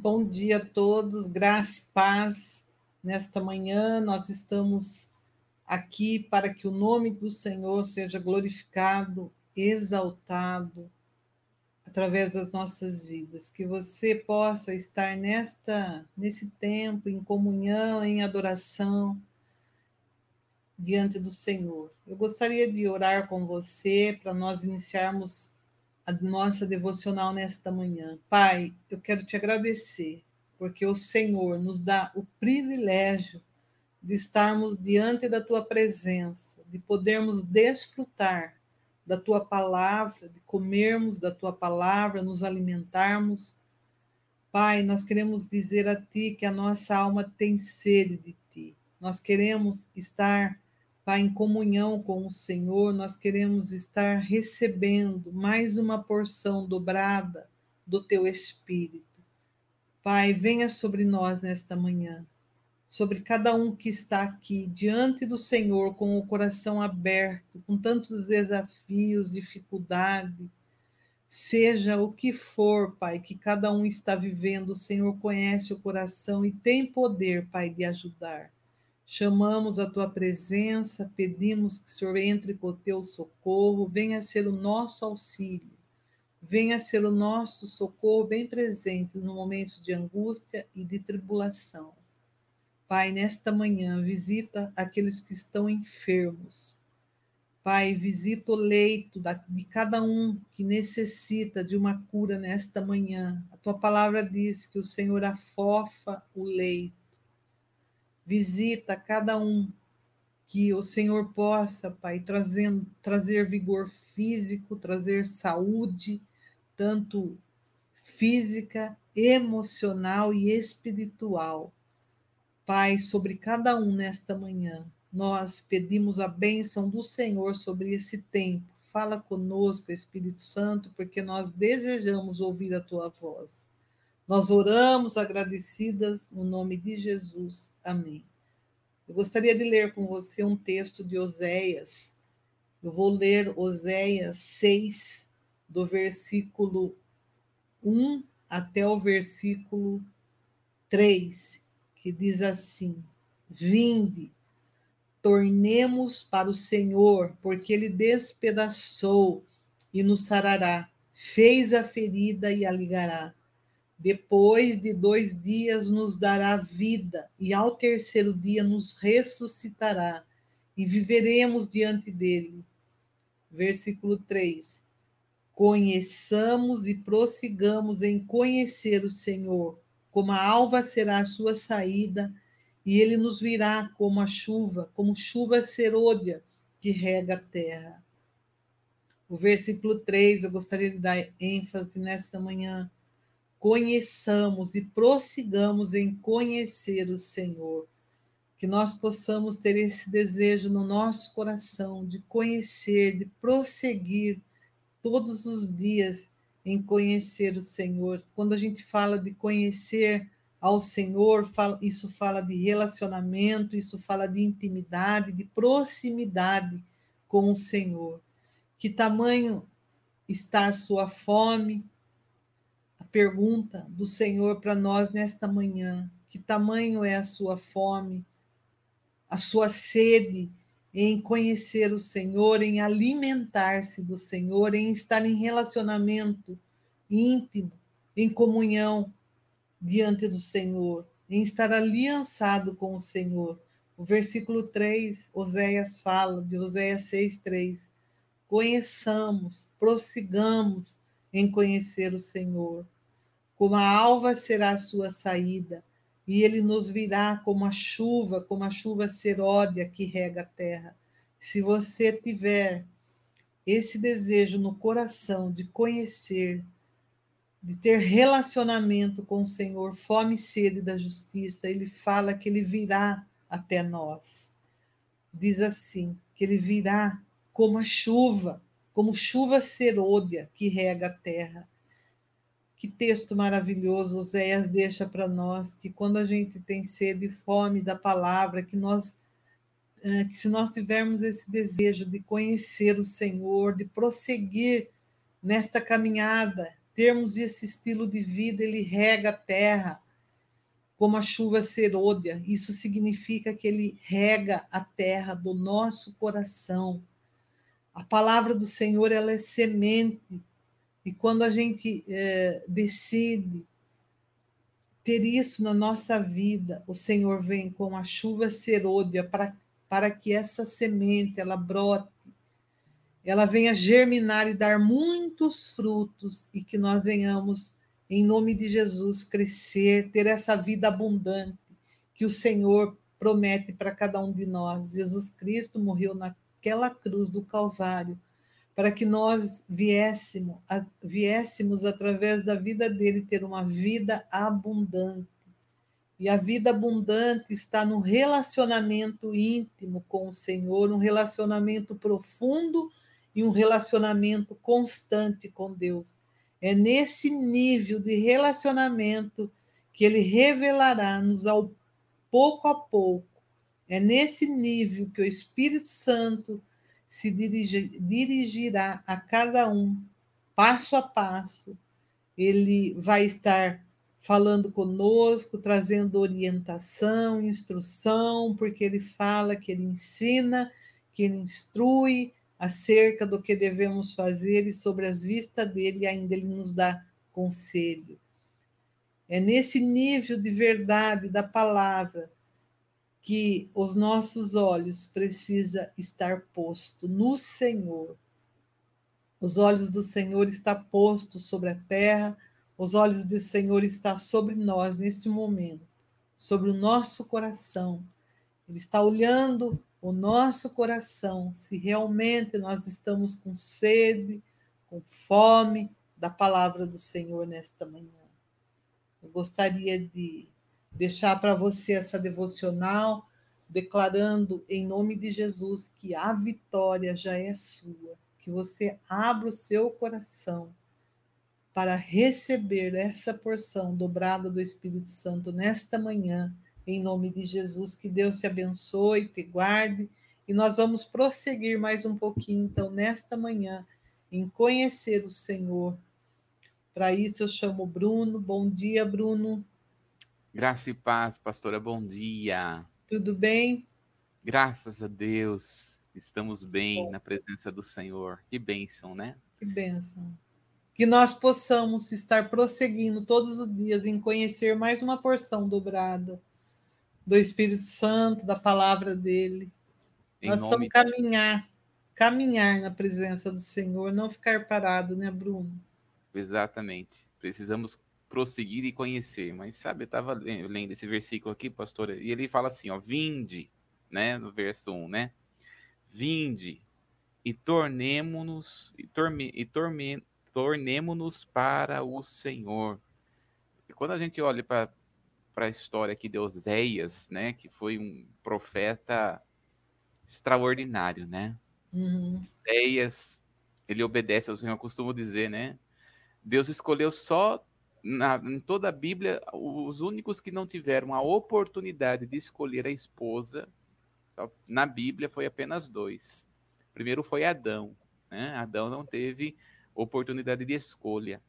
Bom dia a todos, graça e paz. Nesta manhã nós estamos aqui para que o nome do Senhor seja glorificado, exaltado através das nossas vidas, que você possa estar nesta nesse tempo em comunhão, em adoração diante do Senhor. Eu gostaria de orar com você para nós iniciarmos a nossa devocional nesta manhã. Pai, eu quero te agradecer, porque o Senhor nos dá o privilégio de estarmos diante da tua presença, de podermos desfrutar da tua palavra, de comermos da tua palavra, nos alimentarmos. Pai, nós queremos dizer a ti que a nossa alma tem sede de ti. Nós queremos estar Pai, em comunhão com o Senhor, nós queremos estar recebendo mais uma porção dobrada do teu Espírito. Pai, venha sobre nós nesta manhã, sobre cada um que está aqui diante do Senhor com o coração aberto, com tantos desafios, dificuldade, seja o que for, Pai, que cada um está vivendo, o Senhor conhece o coração e tem poder, Pai, de ajudar. Chamamos a tua presença, pedimos que o Senhor entre com o teu socorro, venha ser o nosso auxílio, venha ser o nosso socorro bem presente no momento de angústia e de tribulação. Pai, nesta manhã, visita aqueles que estão enfermos. Pai, visita o leito de cada um que necessita de uma cura nesta manhã. A tua palavra diz que o Senhor afofa o leito Visita cada um que o Senhor possa, Pai, trazendo, trazer vigor físico, trazer saúde, tanto física, emocional e espiritual. Pai, sobre cada um nesta manhã, nós pedimos a bênção do Senhor sobre esse tempo. Fala conosco, Espírito Santo, porque nós desejamos ouvir a tua voz. Nós oramos agradecidas no nome de Jesus. Amém. Eu gostaria de ler com você um texto de Oséias. Eu vou ler Oséias 6, do versículo 1 até o versículo 3, que diz assim: Vinde, tornemos para o Senhor, porque ele despedaçou e nos sarará, fez a ferida e a ligará depois de dois dias nos dará vida, e ao terceiro dia nos ressuscitará, e viveremos diante dele. Versículo 3. Conheçamos e prossigamos em conhecer o Senhor, como a alva será a sua saída, e ele nos virá como a chuva, como chuva serôdia que rega a terra. O versículo 3, eu gostaria de dar ênfase nesta manhã conheçamos e prossigamos em conhecer o Senhor. Que nós possamos ter esse desejo no nosso coração de conhecer, de prosseguir todos os dias em conhecer o Senhor. Quando a gente fala de conhecer ao Senhor, isso fala de relacionamento, isso fala de intimidade, de proximidade com o Senhor. Que tamanho está a sua fome, pergunta do Senhor para nós nesta manhã: que tamanho é a sua fome, a sua sede em conhecer o Senhor, em alimentar-se do Senhor, em estar em relacionamento íntimo, em comunhão diante do Senhor, em estar aliançado com o Senhor. O versículo 3, Oséias fala, de Oséias 6, 3. Conheçamos, prossigamos em conhecer o Senhor como a alva será a sua saída, e ele nos virá como a chuva, como a chuva seródia que rega a terra. Se você tiver esse desejo no coração de conhecer, de ter relacionamento com o Senhor, fome e sede da justiça, ele fala que ele virá até nós. Diz assim, que ele virá como a chuva, como chuva serôdia que rega a terra. Que texto maravilhoso Oséias deixa para nós, que quando a gente tem sede e fome da palavra, que nós eh, que se nós tivermos esse desejo de conhecer o Senhor, de prosseguir nesta caminhada, termos esse estilo de vida, ele rega a terra como a chuva serôdia. Isso significa que ele rega a terra do nosso coração. A palavra do Senhor ela é semente e quando a gente é, decide ter isso na nossa vida, o Senhor vem com a chuva serôdia para, para que essa semente ela brote, ela venha germinar e dar muitos frutos e que nós venhamos, em nome de Jesus, crescer, ter essa vida abundante que o Senhor promete para cada um de nós. Jesus Cristo morreu naquela cruz do Calvário para que nós viéssemos, viéssemos através da vida dele ter uma vida abundante. E a vida abundante está no relacionamento íntimo com o Senhor, um relacionamento profundo e um relacionamento constante com Deus. É nesse nível de relacionamento que ele revelará-nos ao pouco a pouco. É nesse nível que o Espírito Santo se dirigir, dirigirá a cada um, passo a passo. Ele vai estar falando conosco, trazendo orientação, instrução, porque ele fala que ele ensina, que ele instrui acerca do que devemos fazer e sobre as vistas dele ainda ele nos dá conselho. É nesse nível de verdade da palavra que os nossos olhos precisa estar posto no Senhor. Os olhos do Senhor estão postos sobre a terra, os olhos do Senhor estão sobre nós neste momento, sobre o nosso coração. Ele está olhando o nosso coração, se realmente nós estamos com sede, com fome da palavra do Senhor nesta manhã. Eu gostaria de deixar para você essa devocional, declarando em nome de Jesus que a vitória já é sua, que você abra o seu coração para receber essa porção dobrada do Espírito Santo nesta manhã, em nome de Jesus. Que Deus te abençoe, te guarde. E nós vamos prosseguir mais um pouquinho, então, nesta manhã, em conhecer o Senhor. Para isso, eu chamo Bruno. Bom dia, Bruno. Graça e paz, pastora, bom dia. Tudo bem? Graças a Deus, estamos bem bom. na presença do Senhor. Que bênção, né? Que bênção. Que nós possamos estar prosseguindo todos os dias em conhecer mais uma porção dobrada do Espírito Santo, da palavra dele. Em nós vamos caminhar, caminhar na presença do Senhor, não ficar parado, né, Bruno? Exatamente. Precisamos prosseguir e conhecer. Mas sabe, eu estava lendo esse versículo aqui, pastor, e ele fala assim, ó, vinde, né, no verso 1, né? Vinde e tornemo-nos e, torme, e torme, tornemo-nos para o Senhor. E quando a gente olha para a história aqui de Oséias, né, que foi um profeta extraordinário, né? Uhum. Oséias, ele obedece ao Senhor, eu costumo dizer, né? Deus escolheu só na, em toda a Bíblia, os únicos que não tiveram a oportunidade de escolher a esposa, na Bíblia foi apenas dois. Primeiro foi Adão, né? Adão não teve oportunidade de escolha.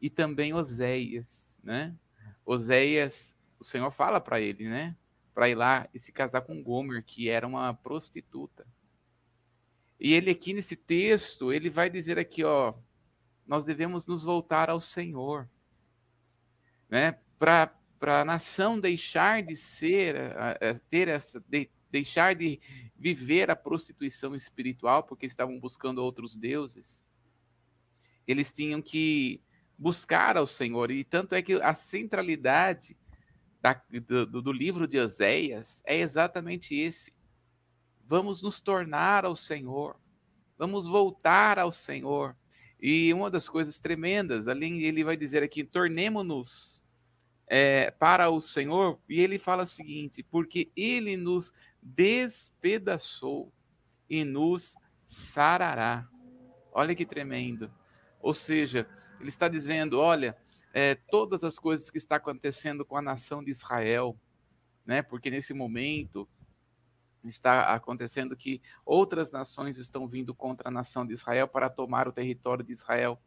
E também Oséias, né? Oséias, o Senhor fala para ele, né? Para ir lá e se casar com Gomer, que era uma prostituta. E ele aqui nesse texto, ele vai dizer aqui, ó, nós devemos nos voltar ao Senhor né, para a nação deixar de ser, ter essa, de, deixar de viver a prostituição espiritual, porque estavam buscando outros deuses, eles tinham que buscar ao Senhor, e tanto é que a centralidade da, do, do livro de Oséias é exatamente esse. Vamos nos tornar ao Senhor, vamos voltar ao Senhor. E uma das coisas tremendas, ali ele vai dizer aqui, tornemo-nos é, para o Senhor, e ele fala o seguinte: porque ele nos despedaçou e nos sarará. Olha que tremendo. Ou seja, ele está dizendo: olha, é, todas as coisas que está acontecendo com a nação de Israel, né? Porque nesse momento está acontecendo que outras nações estão vindo contra a nação de Israel para tomar o território de Israel.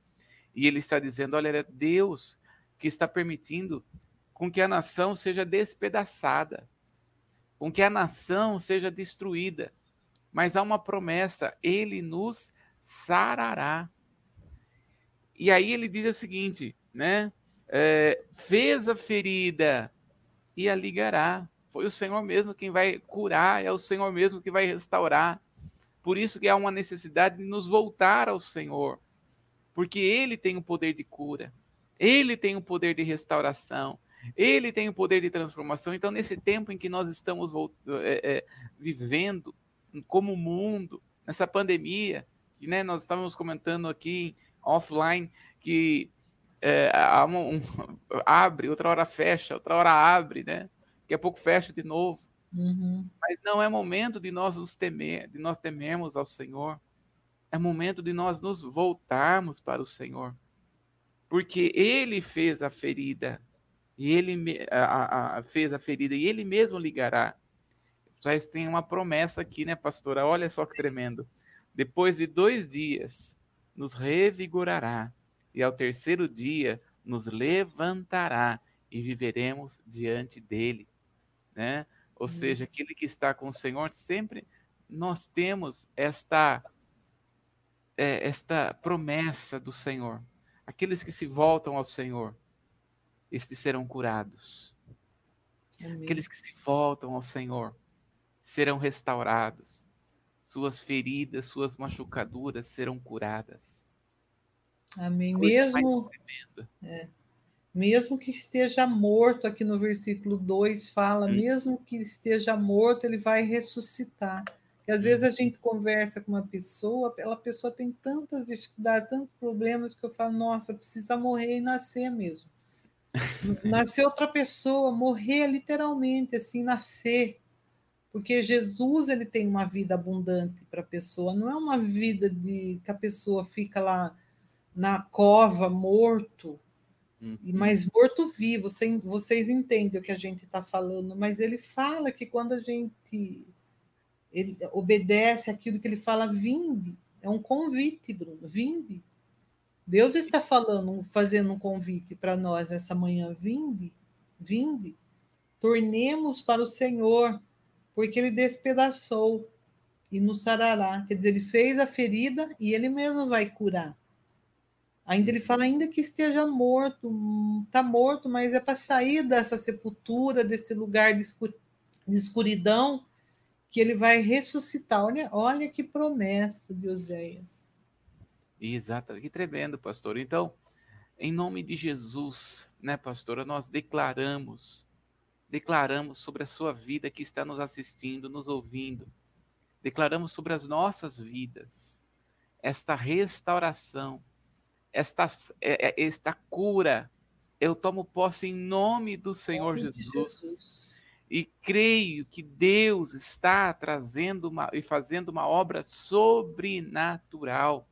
E ele está dizendo: olha, é Deus que está permitindo com que a nação seja despedaçada, com que a nação seja destruída. Mas há uma promessa: ele nos sarará. E aí ele diz o seguinte, né? É, fez a ferida e a ligará. Foi o Senhor mesmo quem vai curar, é o Senhor mesmo que vai restaurar. Por isso que há uma necessidade de nos voltar ao Senhor, porque Ele tem o poder de cura, Ele tem o poder de restauração, Ele tem o poder de transformação. Então, nesse tempo em que nós estamos é, é, vivendo como mundo, nessa pandemia, que né, nós estávamos comentando aqui offline, que é, um, um, abre, outra hora fecha, outra hora abre, né? Daqui a pouco fecha de novo. Uhum. Mas não é momento de nós nos temer, de nós temermos ao Senhor. É momento de nós nos voltarmos para o Senhor. Porque Ele fez a ferida, e Ele a, a, fez a ferida, e Ele mesmo ligará. Já tem uma promessa aqui, né, pastora? Olha só que tremendo. Depois de dois dias, nos revigorará, e ao terceiro dia nos levantará e viveremos diante dele, né? Ou uhum. seja, aquele que está com o Senhor sempre nós temos esta é, esta promessa do Senhor. Aqueles que se voltam ao Senhor, estes serão curados. Amém. Aqueles que se voltam ao Senhor serão restaurados suas feridas, suas machucaduras serão curadas. Amém. mesmo, é, mesmo que esteja morto, aqui no versículo 2 fala, hum. mesmo que esteja morto, ele vai ressuscitar. Porque às hum. vezes a gente conversa com uma pessoa, aquela pessoa tem tantas dificuldades, tantos problemas, que eu falo, nossa, precisa morrer e nascer mesmo. nascer outra pessoa, morrer literalmente, assim, nascer porque Jesus ele tem uma vida abundante para a pessoa, não é uma vida de que a pessoa fica lá na cova morto, uhum. mas morto vivo. Vocês, vocês entendem o que a gente está falando, mas ele fala que quando a gente ele obedece aquilo que ele fala, vinde, é um convite, Bruno, vinde. Deus está falando, fazendo um convite para nós essa manhã, vinde, vinde. Tornemos para o Senhor porque ele despedaçou e nos sarará. Quer dizer, ele fez a ferida e ele mesmo vai curar. Ainda ele fala, ainda que esteja morto, está morto, mas é para sair dessa sepultura, desse lugar de, escuridão, que ele vai ressuscitar. Olha, olha que promessa de Oséias. Exato, que tremendo, pastor. Então, em nome de Jesus, né, pastora, nós declaramos declaramos sobre a sua vida que está nos assistindo, nos ouvindo. Declaramos sobre as nossas vidas esta restauração, esta, é, é, esta cura. Eu tomo posse em nome do Senhor Jesus. Jesus. E creio que Deus está trazendo uma, e fazendo uma obra sobrenatural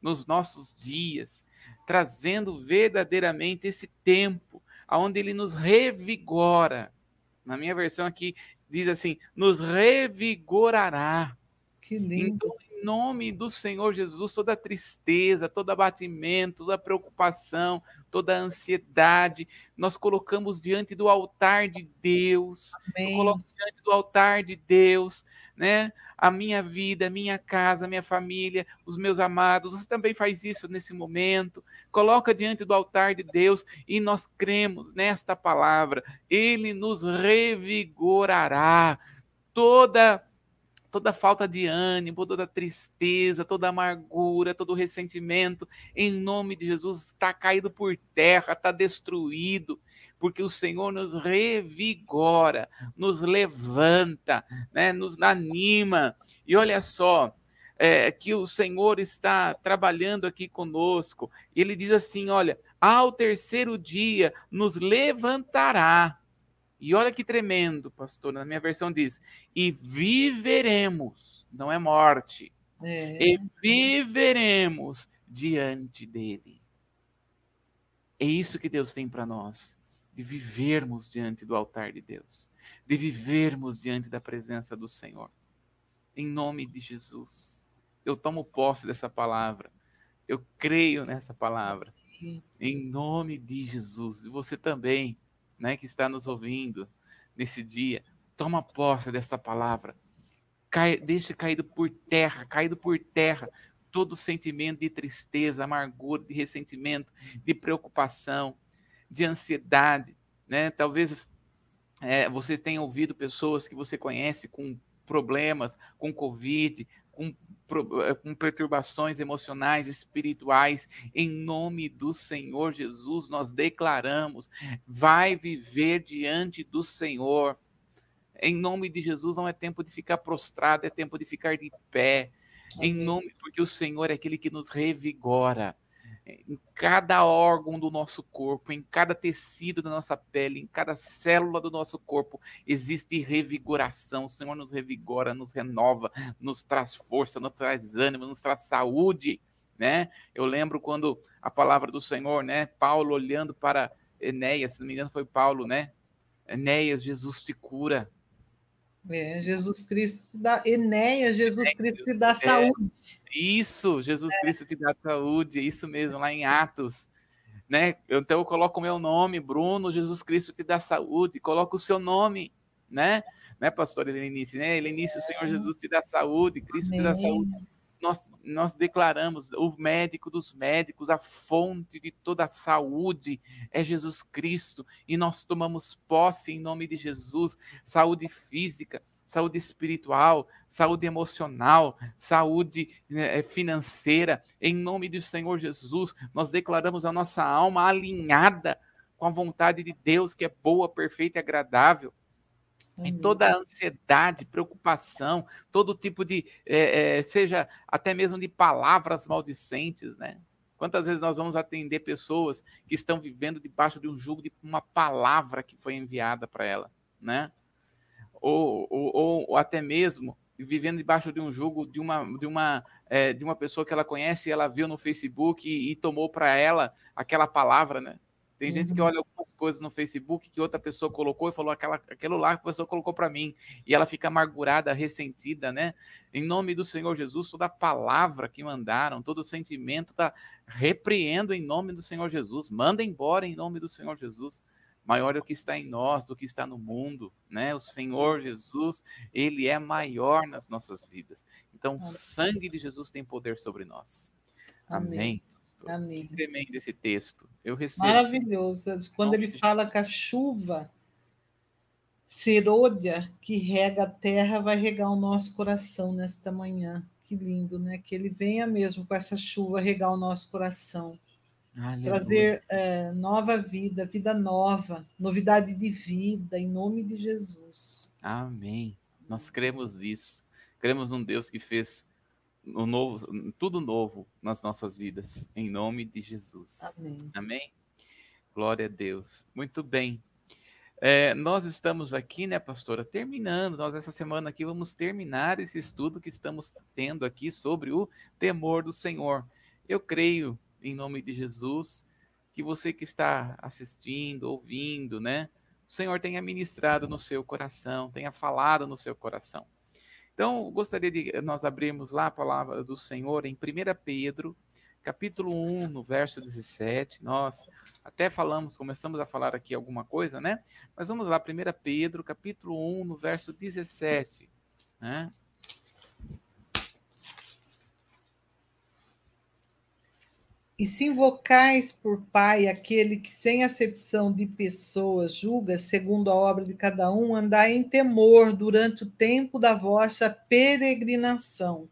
nos nossos dias, trazendo verdadeiramente esse tempo onde Ele nos revigora, na minha versão aqui diz assim: nos revigorará. Que lindo. Então, nome do Senhor Jesus, toda tristeza, todo abatimento, toda preocupação, toda ansiedade, nós colocamos diante do altar de Deus. Amém. Eu coloco diante do altar de Deus, né? A minha vida, a minha casa, a minha família, os meus amados. Você também faz isso nesse momento. Coloca diante do altar de Deus e nós cremos nesta palavra. Ele nos revigorará. Toda toda falta de ânimo, toda tristeza, toda amargura, todo ressentimento, em nome de Jesus, está caído por terra, está destruído, porque o Senhor nos revigora, nos levanta, né, nos anima. E olha só, é, que o Senhor está trabalhando aqui conosco. E ele diz assim: olha, ao terceiro dia nos levantará e olha que tremendo, pastor. Na minha versão diz: e viveremos, não é morte, é. e viveremos diante dele. É isso que Deus tem para nós, de vivermos diante do altar de Deus, de vivermos diante da presença do Senhor. Em nome de Jesus, eu tomo posse dessa palavra, eu creio nessa palavra Em nome de Jesus. E você também, né, que está nos ouvindo nesse dia, toma posse dessa palavra. Cai, deixe caído por terra, caído por terra, todo sentimento de tristeza, amargura, de ressentimento, de preocupação, de ansiedade, né? Talvez é, vocês tenham ouvido pessoas que você conhece com problemas, com Covid, com, é, com perturbações emocionais, espirituais, em nome do Senhor Jesus, nós declaramos: vai viver diante do Senhor. Em nome de Jesus, não é tempo de ficar prostrado, é tempo de ficar de pé. Em nome, porque o Senhor é aquele que nos revigora em cada órgão do nosso corpo, em cada tecido da nossa pele, em cada célula do nosso corpo, existe revigoração. O Senhor nos revigora, nos renova, nos traz força, nos traz ânimo, nos traz saúde, né? Eu lembro quando a palavra do Senhor, né? Paulo olhando para Enéas, se não me engano foi Paulo, né? Enéas, Jesus te cura. É, Jesus Cristo dá, Enéas, Jesus Cristo te dá é, saúde. Isso, Jesus é. Cristo te dá saúde, é isso mesmo, lá em Atos. Né? Então eu coloco o meu nome, Bruno, Jesus Cristo te dá saúde, coloco o seu nome, né? Né, pastor Helenice, né? Helenice, o Senhor Jesus te dá saúde, Cristo Amém. te dá saúde. Nós, nós declaramos, o médico dos médicos, a fonte de toda a saúde é Jesus Cristo, e nós tomamos posse em nome de Jesus, saúde física, saúde espiritual, saúde emocional, saúde né, financeira. Em nome do Senhor Jesus, nós declaramos a nossa alma alinhada com a vontade de Deus, que é boa, perfeita e agradável. Em toda a ansiedade, preocupação, todo tipo de, é, é, seja até mesmo de palavras maldicentes, né? Quantas vezes nós vamos atender pessoas que estão vivendo debaixo de um jugo de uma palavra que foi enviada para ela, né? ou, ou, ou até mesmo vivendo debaixo de um jugo de uma, de uma, é, de uma pessoa que ela conhece, ela viu no Facebook e, e tomou para ela aquela palavra, né? Tem uhum. gente que uhum. olha algumas coisas no Facebook que outra pessoa colocou e falou aquela, aquilo lá que a pessoa colocou para mim. E ela fica amargurada, ressentida, né? Em nome do Senhor Jesus, toda palavra que mandaram, todo sentimento, tá repreendo em nome do Senhor Jesus. Manda embora em nome do Senhor Jesus maior é o que está em nós do que está no mundo, né? O Senhor Jesus, ele é maior nas nossas vidas. Então, o sangue de Jesus tem poder sobre nós. Amém. Amém. Amém. Que tremendo esse texto. Eu recebo. Maravilhoso. Quando ele fala que a chuva serôdia que rega a terra vai regar o nosso coração nesta manhã. Que lindo, né? Que ele venha mesmo com essa chuva regar o nosso coração. Aleluia. trazer é, nova vida, vida nova, novidade de vida, em nome de Jesus. Amém. Nós cremos isso. Cremos num Deus que fez um novo, tudo novo nas nossas vidas, em nome de Jesus. Amém. Amém. Glória a Deus. Muito bem. É, nós estamos aqui, né, pastora, terminando. Nós, essa semana aqui, vamos terminar esse estudo que estamos tendo aqui sobre o temor do Senhor. Eu creio em nome de Jesus, que você que está assistindo, ouvindo, né? O Senhor tenha ministrado no seu coração, tenha falado no seu coração. Então, gostaria de nós abrirmos lá a palavra do Senhor em 1 Pedro, capítulo 1, no verso 17. Nós até falamos, começamos a falar aqui alguma coisa, né? Mas vamos lá, 1 Pedro, capítulo 1, no verso 17. Né? E se invocais por Pai aquele que, sem acepção de pessoas, julga segundo a obra de cada um, andai em temor durante o tempo da vossa peregrinação.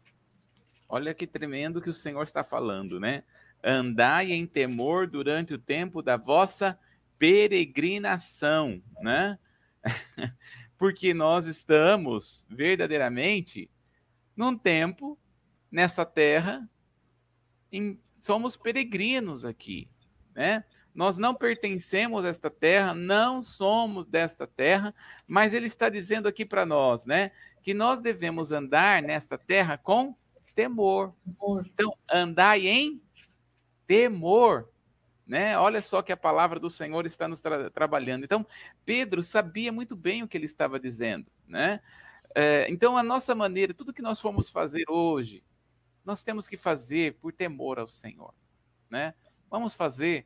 Olha que tremendo que o Senhor está falando, né? Andai em temor durante o tempo da vossa peregrinação, né? Porque nós estamos verdadeiramente num tempo nessa terra em somos peregrinos aqui, né? Nós não pertencemos a esta terra, não somos desta terra, mas ele está dizendo aqui para nós, né, que nós devemos andar nesta terra com temor. Então, andai em temor, né? Olha só que a palavra do Senhor está nos tra trabalhando. Então, Pedro sabia muito bem o que ele estava dizendo, né? É, então, a nossa maneira, tudo que nós formos fazer hoje, nós temos que fazer por temor ao Senhor, né? vamos fazer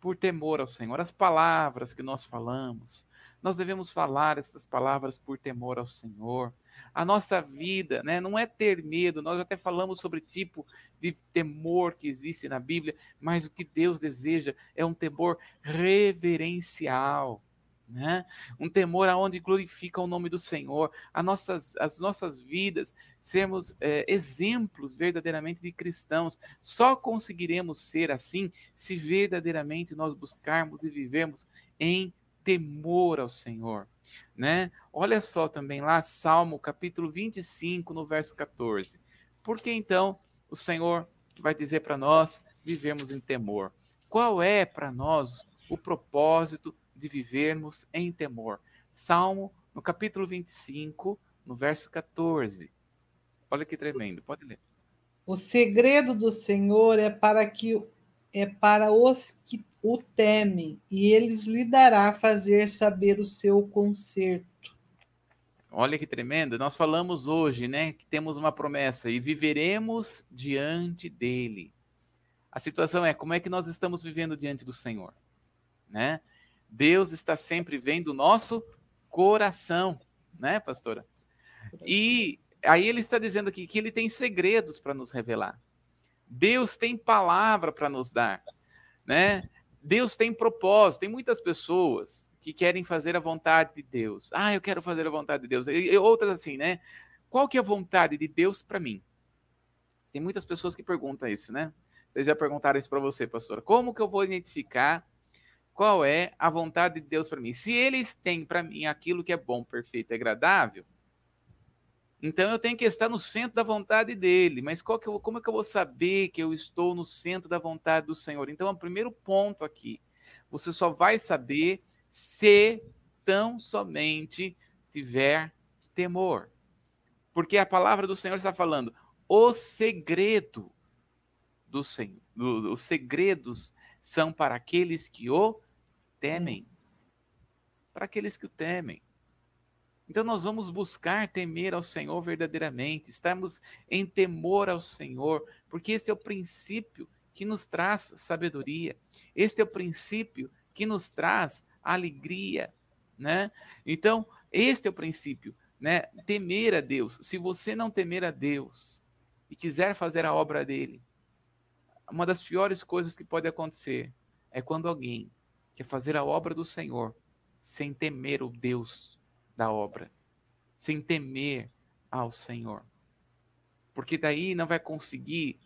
por temor ao Senhor. As palavras que nós falamos, nós devemos falar essas palavras por temor ao Senhor. A nossa vida, né, não é ter medo, nós até falamos sobre tipo de temor que existe na Bíblia, mas o que Deus deseja é um temor reverencial. Né? Um temor aonde glorifica o nome do Senhor, as nossas, as nossas vidas, sermos é, exemplos verdadeiramente de cristãos. Só conseguiremos ser assim se verdadeiramente nós buscarmos e vivermos em temor ao Senhor, né? Olha só também lá Salmo capítulo 25, no verso 14. Porque então o Senhor vai dizer para nós vivermos em temor. Qual é para nós o propósito de vivermos em temor? Salmo no capítulo 25, no verso 14. Olha que tremendo, pode ler. O segredo do Senhor é para que é para os que o temem, e eles lhe dará fazer saber o seu conserto. Olha que tremendo. Nós falamos hoje, né, que temos uma promessa e viveremos diante dele. A situação é como é que nós estamos vivendo diante do Senhor, né? Deus está sempre vendo o nosso coração, né, pastora? E aí ele está dizendo aqui que ele tem segredos para nos revelar. Deus tem palavra para nos dar, né? Deus tem propósito. Tem muitas pessoas que querem fazer a vontade de Deus. Ah, eu quero fazer a vontade de Deus. E outras assim, né? Qual que é a vontade de Deus para mim? Tem muitas pessoas que perguntam isso, né? Vocês já perguntaram isso para você, pastora. Como que eu vou identificar qual é a vontade de Deus para mim? Se eles têm para mim aquilo que é bom, perfeito e agradável, então eu tenho que estar no centro da vontade dele. Mas qual que eu, como é que eu vou saber que eu estou no centro da vontade do Senhor? Então, o primeiro ponto aqui, você só vai saber se tão somente tiver temor. Porque a palavra do Senhor está falando o segredo do Senhor. Do, os segredos são para aqueles que o temem. Para aqueles que o temem. Então nós vamos buscar temer ao Senhor verdadeiramente, estamos em temor ao Senhor, porque esse é o princípio que nos traz sabedoria, este é o princípio que nos traz alegria, né? Então, este é o princípio, né? Temer a Deus. Se você não temer a Deus e quiser fazer a obra dele, uma das piores coisas que pode acontecer é quando alguém quer fazer a obra do Senhor sem temer o Deus da obra, sem temer ao Senhor. Porque daí não vai conseguir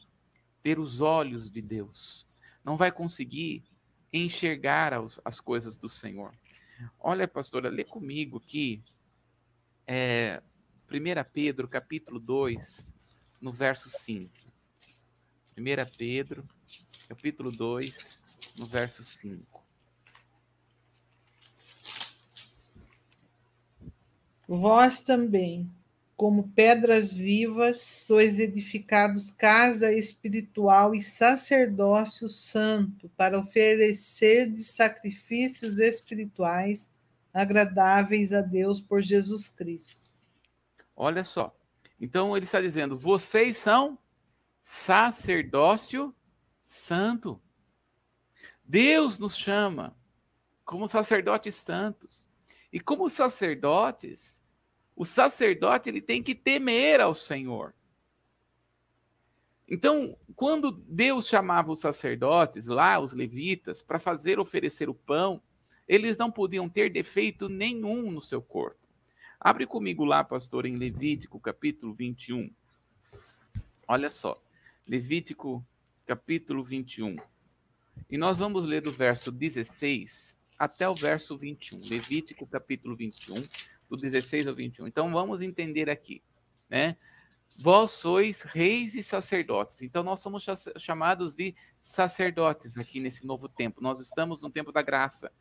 ter os olhos de Deus, não vai conseguir enxergar as, as coisas do Senhor. Olha, pastora, lê comigo aqui, é, 1 Pedro, capítulo 2, no verso 5. 1 Pedro, capítulo 2, no verso 5. Vós também, como pedras vivas, sois edificados casa espiritual e sacerdócio santo, para oferecer de sacrifícios espirituais agradáveis a Deus por Jesus Cristo. Olha só. Então ele está dizendo: vocês são sacerdócio santo. Deus nos chama como sacerdotes santos. E como sacerdotes, o sacerdote ele tem que temer ao Senhor. Então, quando Deus chamava os sacerdotes lá, os levitas, para fazer oferecer o pão, eles não podiam ter defeito nenhum no seu corpo. Abre comigo lá, pastor, em Levítico, capítulo 21. Olha só. Levítico, capítulo 21. E nós vamos ler do verso 16 até o verso 21. Levítico, capítulo 21 do 16 ao 21. Então vamos entender aqui, né? Vós sois reis e sacerdotes. Então nós somos chamados de sacerdotes aqui nesse novo tempo. Nós estamos no tempo da graça.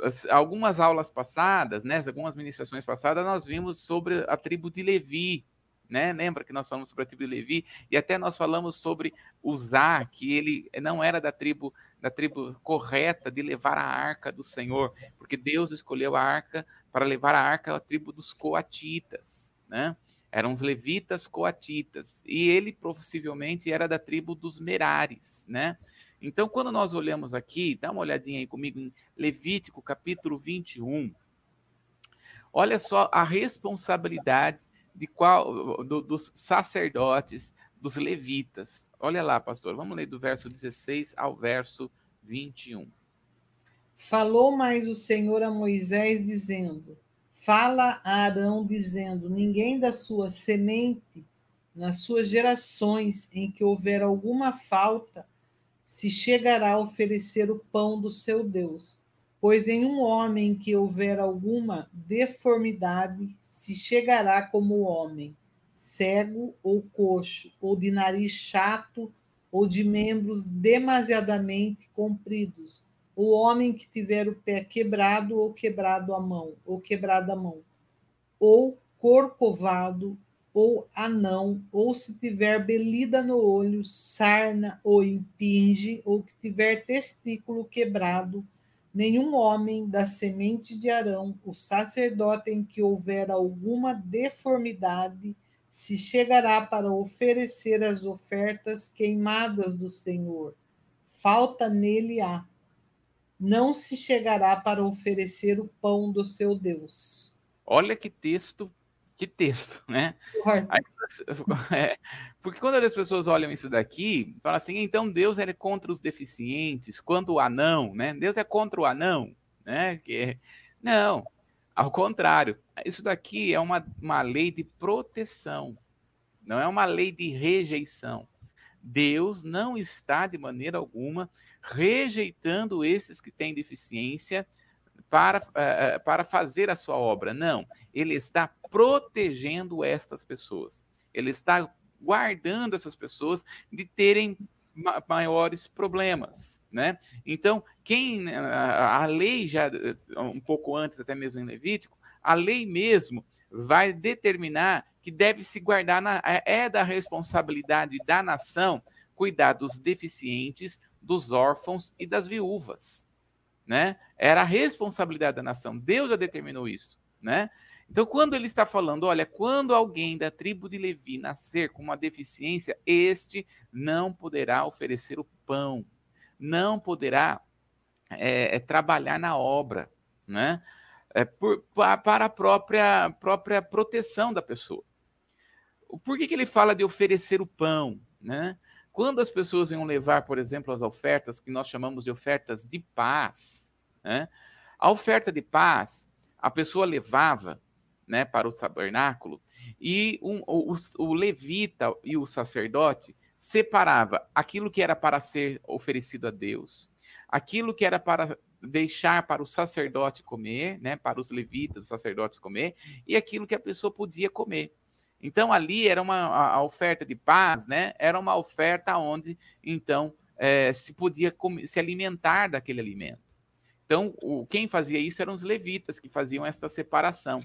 As, algumas aulas passadas, né, algumas ministrações passadas, nós vimos sobre a tribo de Levi, né? Lembra que nós falamos sobre a tribo de Levi e até nós falamos sobre Uzá, que ele não era da tribo da tribo correta de levar a arca do Senhor, porque Deus escolheu a arca para levar a arca à tribo dos coatitas, né? Eram os levitas coatitas, e ele possivelmente era da tribo dos Merares, né? Então, quando nós olhamos aqui, dá uma olhadinha aí comigo em Levítico capítulo 21. Olha só a responsabilidade de qual do, dos sacerdotes, dos levitas. Olha lá, pastor, vamos ler do verso 16 ao verso 21. Falou mais o Senhor a Moisés, dizendo: Fala a Arão, dizendo: Ninguém da sua semente, nas suas gerações em que houver alguma falta, se chegará a oferecer o pão do seu Deus. Pois nenhum homem que houver alguma deformidade se chegará como homem, cego ou coxo, ou de nariz chato, ou de membros demasiadamente compridos, o homem que tiver o pé quebrado ou quebrado a mão, ou quebrada a mão, ou corcovado, ou anão, ou se tiver belida no olho, sarna ou impinge, ou que tiver testículo quebrado, nenhum homem da semente de Arão, o sacerdote em que houver alguma deformidade, se chegará para oferecer as ofertas queimadas do Senhor. Falta nele há. Não se chegará para oferecer o pão do seu Deus. Olha que texto que texto, né? Aí, é, porque quando as pessoas olham isso daqui, falam assim, então Deus é contra os deficientes, quanto o anão, né? Deus é contra o anão, né? Que, não, ao contrário, isso daqui é uma, uma lei de proteção, não é uma lei de rejeição. Deus não está de maneira alguma rejeitando esses que têm deficiência, para, uh, para fazer a sua obra. Não, ele está protegendo estas pessoas. Ele está guardando essas pessoas de terem ma maiores problemas, né? Então, quem a, a lei já um pouco antes até mesmo em Levítico, a lei mesmo vai determinar que deve se guardar na, é da responsabilidade da nação cuidar dos deficientes, dos órfãos e das viúvas né? Era a responsabilidade da nação. Deus já determinou isso, né? Então, quando ele está falando, olha, quando alguém da tribo de Levi nascer com uma deficiência, este não poderá oferecer o pão, não poderá é, é, trabalhar na obra, né? É, por, para a própria, própria proteção da pessoa. Por que, que ele fala de oferecer o pão, né? Quando as pessoas iam levar, por exemplo, as ofertas que nós chamamos de ofertas de paz, né? a oferta de paz, a pessoa levava né, para o tabernáculo e um, o, o levita e o sacerdote separava aquilo que era para ser oferecido a Deus, aquilo que era para deixar para o sacerdote comer, né, para os levitas, os sacerdotes comer, e aquilo que a pessoa podia comer. Então ali era uma a, oferta de paz, né? Era uma oferta onde então é, se podia se alimentar daquele alimento. Então, o, quem fazia isso eram os levitas que faziam essa separação.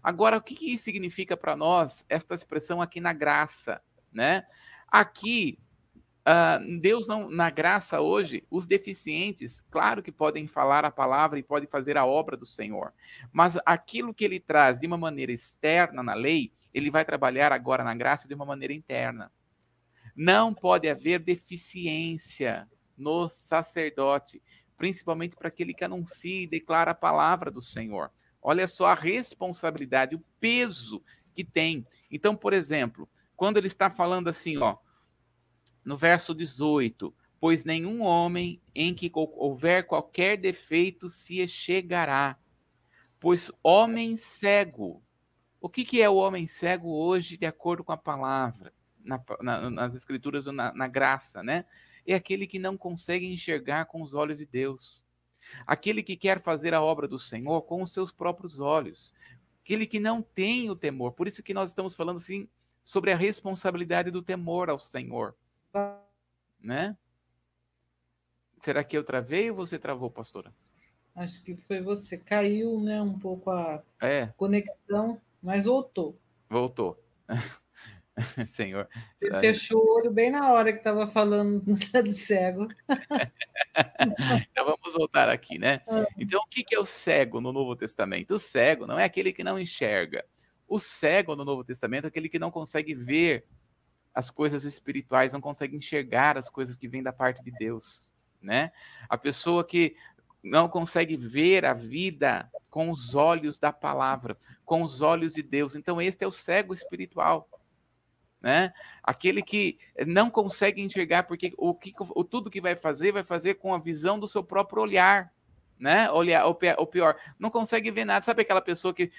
Agora, o que, que significa para nós esta expressão aqui na graça, né? Aqui, uh, Deus não, na graça hoje, os deficientes, claro que podem falar a palavra e podem fazer a obra do Senhor, mas aquilo que ele traz de uma maneira externa na lei, ele vai trabalhar agora na graça de uma maneira interna. Não pode haver deficiência no sacerdote, principalmente para aquele que anuncia e declara a palavra do Senhor. Olha só a responsabilidade, o peso que tem. Então, por exemplo, quando ele está falando assim, ó, no verso 18, pois nenhum homem em que houver qualquer defeito se chegará, pois homem cego o que, que é o homem cego hoje, de acordo com a palavra, na, na, nas escrituras ou na, na graça, né? É aquele que não consegue enxergar com os olhos de Deus. Aquele que quer fazer a obra do Senhor com os seus próprios olhos. Aquele que não tem o temor. Por isso que nós estamos falando assim sobre a responsabilidade do temor ao Senhor. Né? Será que eu travei ou você travou, pastora? Acho que foi você. Caiu, né, um pouco a é. conexão. Mas voltou. Voltou. Senhor. Fechou o olho bem na hora que estava falando do cego. então vamos voltar aqui, né? Ah. Então, o que é o cego no Novo Testamento? O cego não é aquele que não enxerga. O cego no Novo Testamento é aquele que não consegue ver as coisas espirituais, não consegue enxergar as coisas que vêm da parte de Deus. né? A pessoa que não consegue ver a vida com os olhos da palavra, com os olhos de Deus. Então, este é o cego espiritual. Né? Aquele que não consegue enxergar, porque o que o, tudo que vai fazer, vai fazer com a visão do seu próprio olhar. Né? Olhar, ou pior, não consegue ver nada. Sabe aquela pessoa que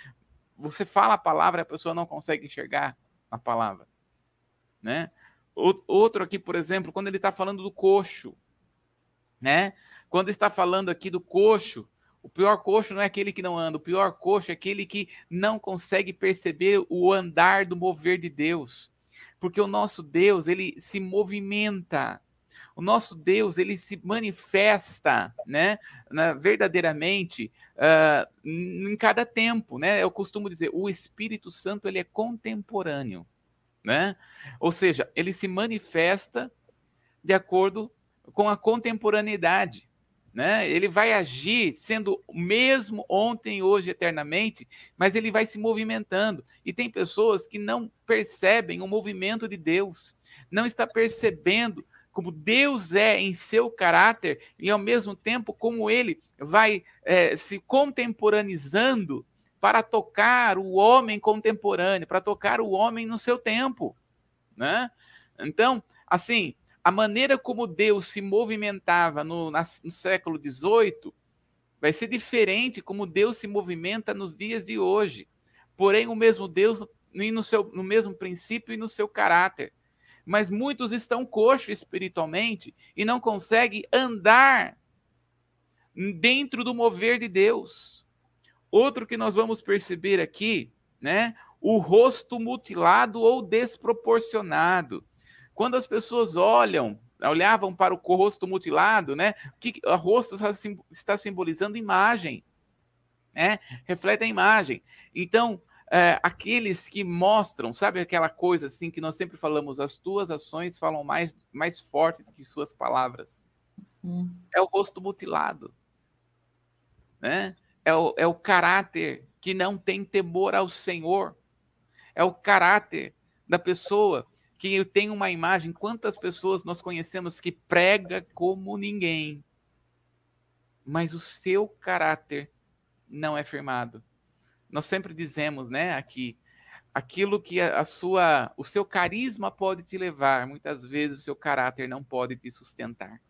você fala a palavra, a pessoa não consegue enxergar a palavra. Né? Outro aqui, por exemplo, quando ele está falando do coxo, né? Quando está falando aqui do coxo, o pior coxo não é aquele que não anda, o pior coxo é aquele que não consegue perceber o andar do mover de Deus. Porque o nosso Deus, ele se movimenta. O nosso Deus, ele se manifesta, né, na, verdadeiramente uh, em cada tempo, né? Eu costumo dizer, o Espírito Santo, ele é contemporâneo, né? Ou seja, ele se manifesta de acordo com a contemporaneidade né? Ele vai agir sendo o mesmo ontem, hoje, eternamente, mas ele vai se movimentando. E tem pessoas que não percebem o movimento de Deus, não está percebendo como Deus é em seu caráter e ao mesmo tempo como ele vai é, se contemporaneizando para tocar o homem contemporâneo, para tocar o homem no seu tempo, né? Então, assim, a maneira como Deus se movimentava no, no século XVIII vai ser diferente como Deus se movimenta nos dias de hoje. Porém, o mesmo Deus no, seu, no mesmo princípio e no seu caráter. Mas muitos estão coxos espiritualmente e não conseguem andar dentro do mover de Deus. Outro que nós vamos perceber aqui, né? O rosto mutilado ou desproporcionado. Quando as pessoas olham, olhavam para o rosto mutilado, né? O que o rosto está simbolizando imagem, né? Reflete a imagem. Então, é, aqueles que mostram, sabe aquela coisa assim que nós sempre falamos, as tuas ações falam mais, mais forte do que suas palavras. Hum. É o rosto mutilado, né? É o, é o caráter que não tem temor ao Senhor. É o caráter da pessoa que eu tenho uma imagem, quantas pessoas nós conhecemos que prega como ninguém, mas o seu caráter não é firmado. Nós sempre dizemos, né, aqui, aquilo que a, sua, o seu carisma pode te levar, muitas vezes o seu caráter não pode te sustentar.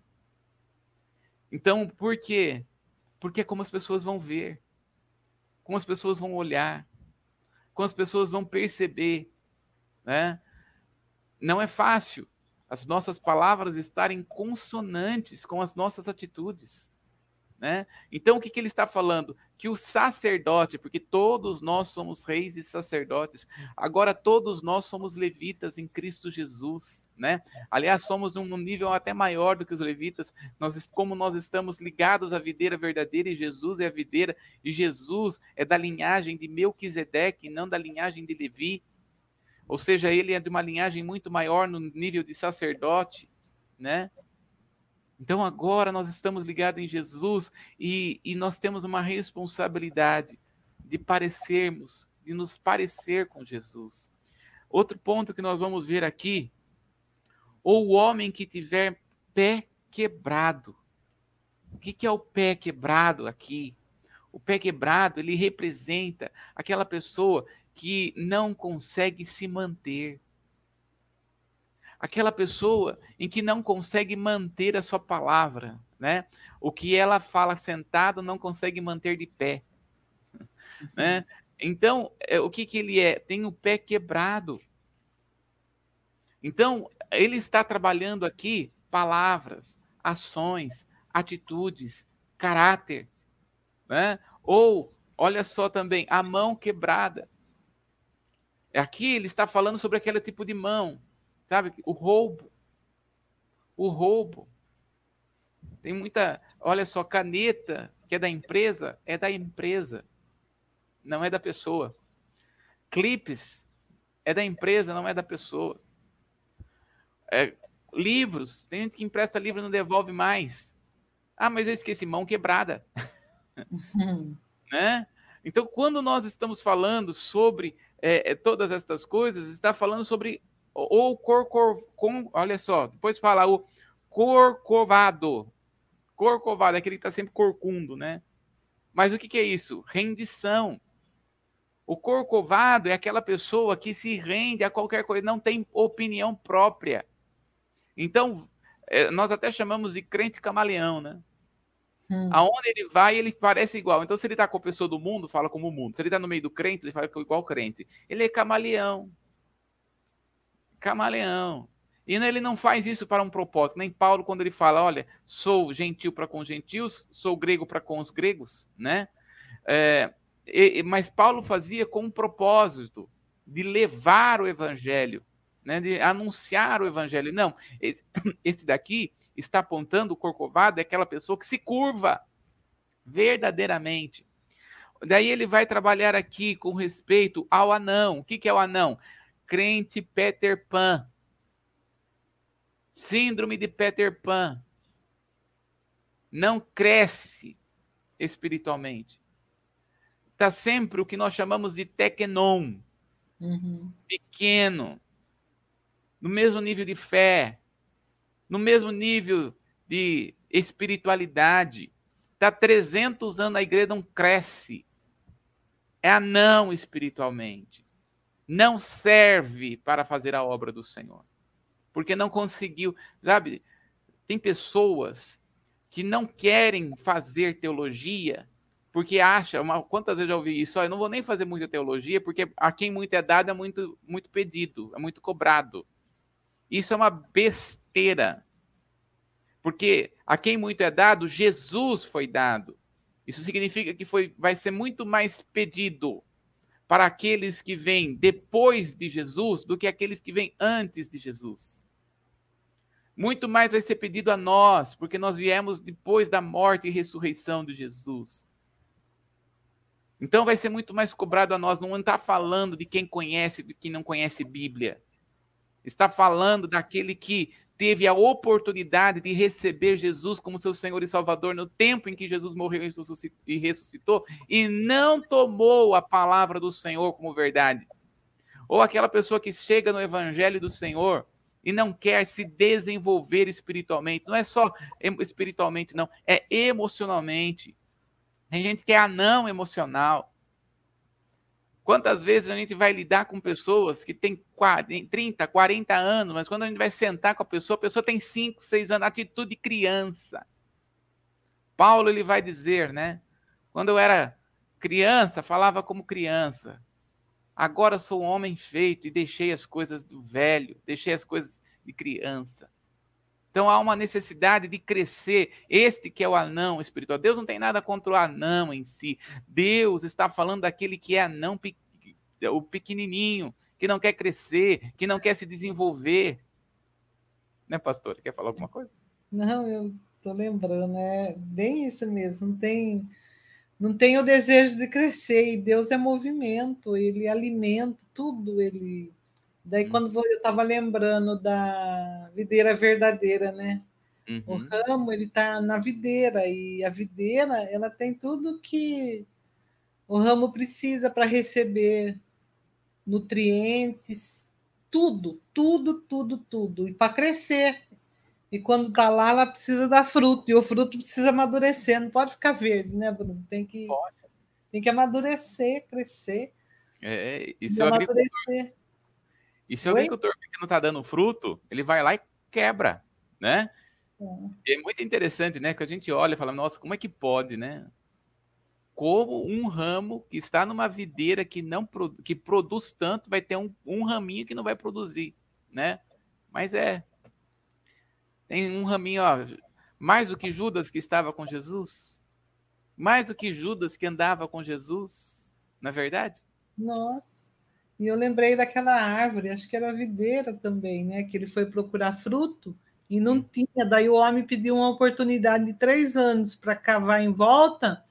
Então, por quê? Porque é como as pessoas vão ver, como as pessoas vão olhar, como as pessoas vão perceber, né? Não é fácil as nossas palavras estarem consonantes com as nossas atitudes. Né? Então, o que, que ele está falando? Que o sacerdote, porque todos nós somos reis e sacerdotes, agora todos nós somos levitas em Cristo Jesus, né? Aliás, somos num nível até maior do que os levitas, nós, como nós estamos ligados à videira verdadeira e Jesus é a videira, e Jesus é da linhagem de Melquisedeque, não da linhagem de Levi, ou seja, ele é de uma linhagem muito maior no nível de sacerdote, né? Então agora nós estamos ligados em Jesus e, e nós temos uma responsabilidade de parecermos, de nos parecer com Jesus. Outro ponto que nós vamos ver aqui, ou o homem que tiver pé quebrado. O que, que é o pé quebrado aqui? O pé quebrado, ele representa aquela pessoa que não consegue se manter. Aquela pessoa em que não consegue manter a sua palavra, né? O que ela fala sentado não consegue manter de pé, né? Então, é, o que, que ele é? Tem o pé quebrado. Então, ele está trabalhando aqui palavras, ações, atitudes, caráter, né? Ou, olha só também, a mão quebrada. Aqui ele está falando sobre aquele tipo de mão, sabe? O roubo. O roubo. Tem muita, olha só, caneta que é da empresa, é da empresa, não é da pessoa. Clipes é da empresa, não é da pessoa. É, livros, tem gente que empresta livro e não devolve mais. Ah, mas eu esqueci, mão quebrada. né? Então, quando nós estamos falando sobre é, é, todas estas coisas, está falando sobre o corcor, com, olha só, depois fala o corcovado, Corcovado é aquele que está sempre corcundo, né? Mas o que, que é isso? Rendição. O corcovado é aquela pessoa que se rende a qualquer coisa, não tem opinião própria. Então, é, nós até chamamos de crente camaleão, né? Hum. Aonde ele vai, ele parece igual. Então, se ele está com a pessoa do mundo, fala como o mundo. Se ele está no meio do crente, ele fala igual crente. Ele é camaleão. Camaleão. E ele não faz isso para um propósito. Nem Paulo, quando ele fala, olha, sou gentil para com os gentios, sou grego para com os gregos, né? É, e, mas Paulo fazia com um propósito de levar o evangelho, né? de anunciar o evangelho. Não, esse, esse daqui está apontando o corcovado, é aquela pessoa que se curva verdadeiramente. Daí ele vai trabalhar aqui com respeito ao anão. O que, que é o anão? Crente Peter Pan. Síndrome de Peter Pan. Não cresce espiritualmente. Está sempre o que nós chamamos de tecnon. Uhum. Pequeno. No mesmo nível de fé. No mesmo nível de espiritualidade. Está 300 anos na igreja, não cresce. É anão espiritualmente. Não serve para fazer a obra do Senhor porque não conseguiu, sabe? Tem pessoas que não querem fazer teologia porque acha, uma, quantas vezes eu ouvi isso? eu não vou nem fazer muita teologia porque a quem muito é dado é muito, muito pedido, é muito cobrado. Isso é uma besteira. Porque a quem muito é dado, Jesus foi dado. Isso significa que foi, vai ser muito mais pedido para aqueles que vêm depois de Jesus do que aqueles que vêm antes de Jesus. Muito mais vai ser pedido a nós, porque nós viemos depois da morte e ressurreição de Jesus. Então vai ser muito mais cobrado a nós. Não está falando de quem conhece, de quem não conhece Bíblia. Está falando daquele que teve a oportunidade de receber Jesus como seu Senhor e Salvador no tempo em que Jesus morreu e ressuscitou e não tomou a palavra do Senhor como verdade. Ou aquela pessoa que chega no evangelho do Senhor e não quer se desenvolver espiritualmente. Não é só espiritualmente, não, é emocionalmente. Tem gente que é anão emocional. Quantas vezes a gente vai lidar com pessoas que têm 30, 40 anos, mas quando a gente vai sentar com a pessoa, a pessoa tem 5, 6 anos, atitude de criança. Paulo ele vai dizer, né? Quando eu era criança, falava como criança. Agora sou um homem feito e deixei as coisas do velho, deixei as coisas de criança. Então há uma necessidade de crescer. Este que é o anão espiritual. Deus não tem nada contra o anão em si. Deus está falando daquele que é anão, o pequenininho, que não quer crescer, que não quer se desenvolver. Né, pastor? Quer falar alguma coisa? Não, eu estou lembrando, é bem isso mesmo. Não tem, não tem o desejo de crescer. E Deus é movimento, ele alimenta tudo, ele Daí, uhum. quando eu estava lembrando da videira verdadeira, né? Uhum. O ramo, ele está na videira, e a videira, ela tem tudo que o ramo precisa para receber nutrientes, tudo, tudo, tudo, tudo, e para crescer. E quando está lá, ela precisa dar fruto, e o fruto precisa amadurecer, não pode ficar verde, né, Bruno? Tem que, tem que amadurecer, crescer. É, isso é amadurecer. E se o agricultor não está dando fruto, ele vai lá e quebra, né? É. É muito interessante, né? Que a gente olha e fala, nossa, como é que pode, né? Como um ramo que está numa videira que não que produz tanto, vai ter um, um raminho que não vai produzir, né? Mas é. Tem um raminho, ó, mais do que Judas que estava com Jesus, mais do que Judas que andava com Jesus, na é verdade? Nossa. E eu lembrei daquela árvore, acho que era videira também, né? Que ele foi procurar fruto e não tinha. Daí o homem pediu uma oportunidade de três anos para cavar em volta,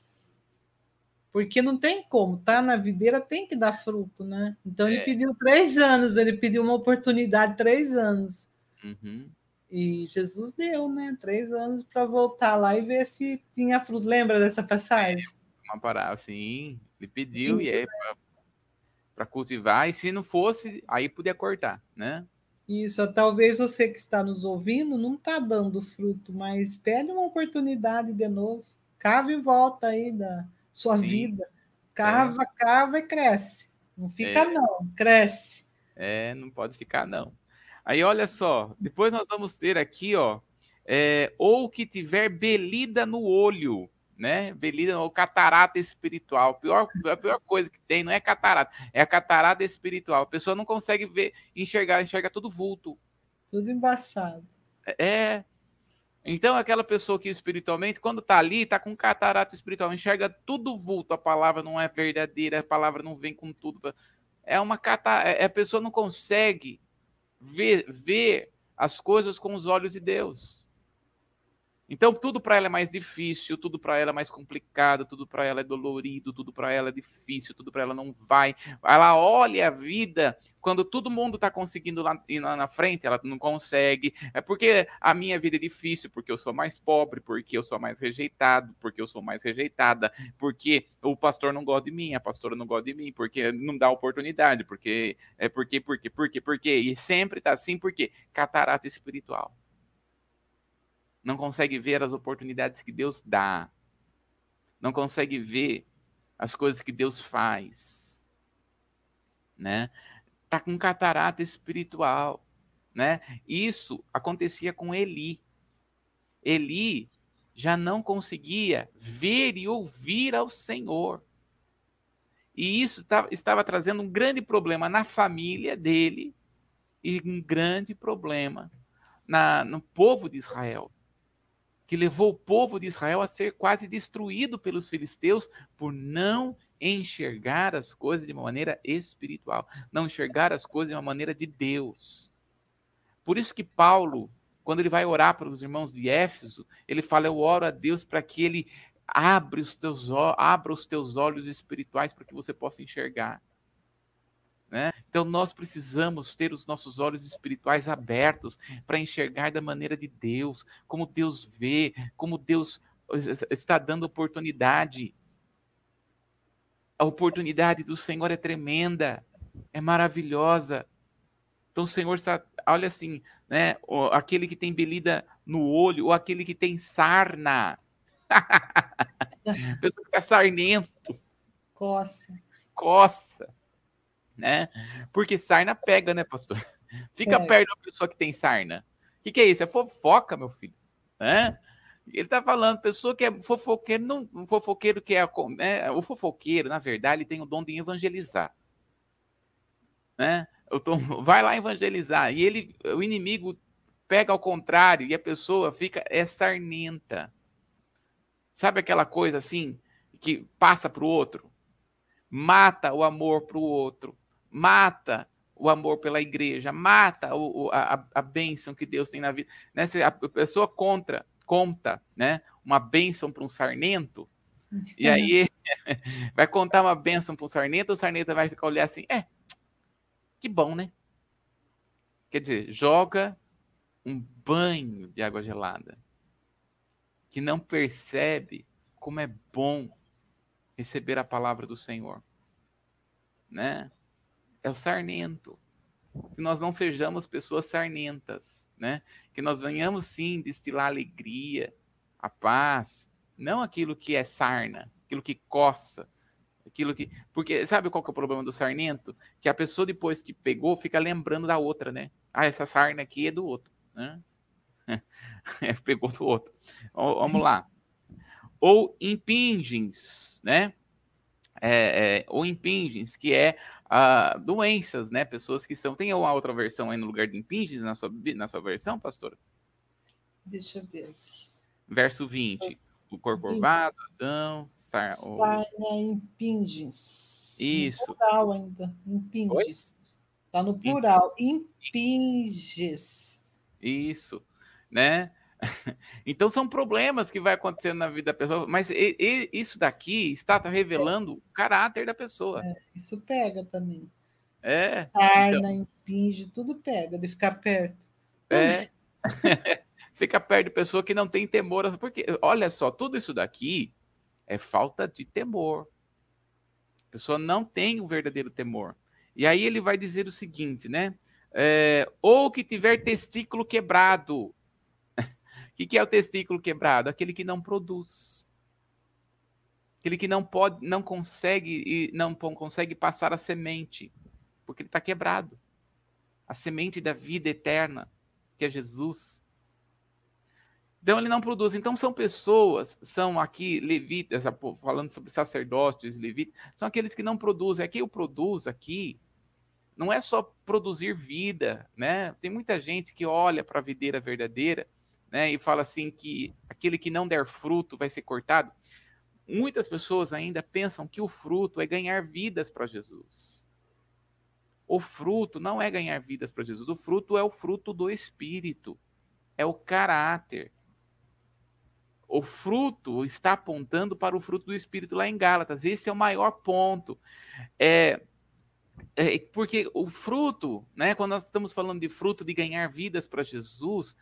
porque não tem como, tá? Na videira tem que dar fruto, né? Então ele é. pediu três anos, ele pediu uma oportunidade três anos. Uhum. E Jesus deu, né? Três anos para voltar lá e ver se tinha fruto. Lembra dessa passagem? Uma parada, sim. Ele pediu sim, e aí para cultivar, e se não fosse, aí podia cortar, né? Isso, talvez você que está nos ouvindo não está dando fruto, mas pede uma oportunidade de novo. Cava em volta aí da sua Sim. vida. Cava, é. cava e cresce. Não fica, é. não, cresce. É, não pode ficar, não. Aí, olha só, depois nós vamos ter aqui, ó, é, ou que tiver belida no olho, né? Belida ou catarata espiritual. A pior, a pior coisa que tem não é catarata, é a catarata espiritual. A pessoa não consegue ver, enxergar, enxerga tudo vulto. Tudo embaçado. É. Então, aquela pessoa que espiritualmente, quando está ali, está com catarata espiritual, enxerga tudo vulto, a palavra não é verdadeira, a palavra não vem com tudo. É uma catarata, é, a pessoa não consegue ver, ver as coisas com os olhos de Deus. Então, tudo para ela é mais difícil, tudo para ela é mais complicado, tudo para ela é dolorido, tudo para ela é difícil, tudo para ela não vai. Ela olha a vida quando todo mundo está conseguindo lá, ir lá na frente, ela não consegue. É porque a minha vida é difícil, porque eu sou mais pobre, porque eu sou mais rejeitado, porque eu sou mais rejeitada, porque o pastor não gosta de mim, a pastora não gosta de mim, porque não dá oportunidade, porque é porque, porque, porque, porque. E sempre está assim, porque catarata espiritual não consegue ver as oportunidades que Deus dá, não consegue ver as coisas que Deus faz, né? Tá com catarata espiritual, né? Isso acontecia com Eli. Eli já não conseguia ver e ouvir ao Senhor. E isso estava trazendo um grande problema na família dele e um grande problema na, no povo de Israel que levou o povo de Israel a ser quase destruído pelos filisteus por não enxergar as coisas de uma maneira espiritual, não enxergar as coisas de uma maneira de Deus. Por isso que Paulo, quando ele vai orar para os irmãos de Éfeso, ele fala: Eu oro a Deus para que ele abra os teus, abra os teus olhos espirituais para que você possa enxergar. Né? Então, nós precisamos ter os nossos olhos espirituais abertos para enxergar da maneira de Deus, como Deus vê, como Deus está dando oportunidade. A oportunidade do Senhor é tremenda, é maravilhosa. Então, o Senhor está, olha assim, né? Aquele que tem belida no olho, ou aquele que tem sarna. Pessoa que está sarnento. Coça. Coça né? Porque sarna pega, né, pastor? Fica é. perto da pessoa que tem sarna. O que, que, é isso? É fofoca, meu filho. Né? Ele está falando, pessoa que é fofoqueiro, não, um fofoqueiro que é, é, o fofoqueiro, na verdade, ele tem o dom de evangelizar. Né? Tô, vai lá evangelizar. E ele, o inimigo pega ao contrário e a pessoa fica é sarnenta. Sabe aquela coisa assim que passa para o outro? Mata o amor para o outro mata o amor pela igreja, mata o, a, a bênção que Deus tem na vida. Né? Se a pessoa contra, conta né, uma bênção para um sarnento, e aí vai contar uma bênção para um sarnento, o sarnento vai ficar olhar assim, é, que bom, né? Quer dizer, joga um banho de água gelada, que não percebe como é bom receber a palavra do Senhor, né? É o sarnento. Que nós não sejamos pessoas sarnentas, né? Que nós venhamos sim destilar alegria, a paz, não aquilo que é sarna, aquilo que coça, aquilo que. Porque sabe qual que é o problema do sarnento? Que a pessoa depois que pegou fica lembrando da outra, né? Ah, essa sarna aqui é do outro, né? É, pegou do outro. Vamos lá. Ou impingens, né? É, é, ou impingens, que é uh, doenças, né? Pessoas que são. Tem uma outra versão aí no lugar de impinges na sua, na sua versão, pastora? Deixa eu ver aqui. Verso 20. O corcovado, Adão, star, Sarna impinges. Isso. No plural ainda. Impinges. Está no plural. Impinges. Isso. Né? Então são problemas que vai acontecendo na vida da pessoa, mas e, e, isso daqui está revelando o caráter da pessoa. É, isso pega também. É. Sarna, então, impinge, tudo pega de ficar perto. É. Fica perto de pessoa que não tem temor, porque olha só, tudo isso daqui é falta de temor. A pessoa não tem o verdadeiro temor. E aí ele vai dizer o seguinte, né? É, ou que tiver testículo quebrado. O que, que é o testículo quebrado? Aquele que não produz. Aquele que não pode, não consegue e não consegue passar a semente, porque ele está quebrado. A semente da vida eterna, que é Jesus. Então ele não produz. Então são pessoas, são aqui levitas, falando sobre sacerdotes, levitas, são aqueles que não produzem. Aqui o produz aqui não é só produzir vida, né? Tem muita gente que olha para a videira verdadeira, né, e fala assim que aquele que não der fruto vai ser cortado. Muitas pessoas ainda pensam que o fruto é ganhar vidas para Jesus. O fruto não é ganhar vidas para Jesus. O fruto é o fruto do espírito, é o caráter o fruto está apontando para o fruto do Espírito lá em Gálatas. Esse é o maior ponto. É, é, porque o fruto, né, quando nós estamos falando de fruto de ganhar vidas para Jesus,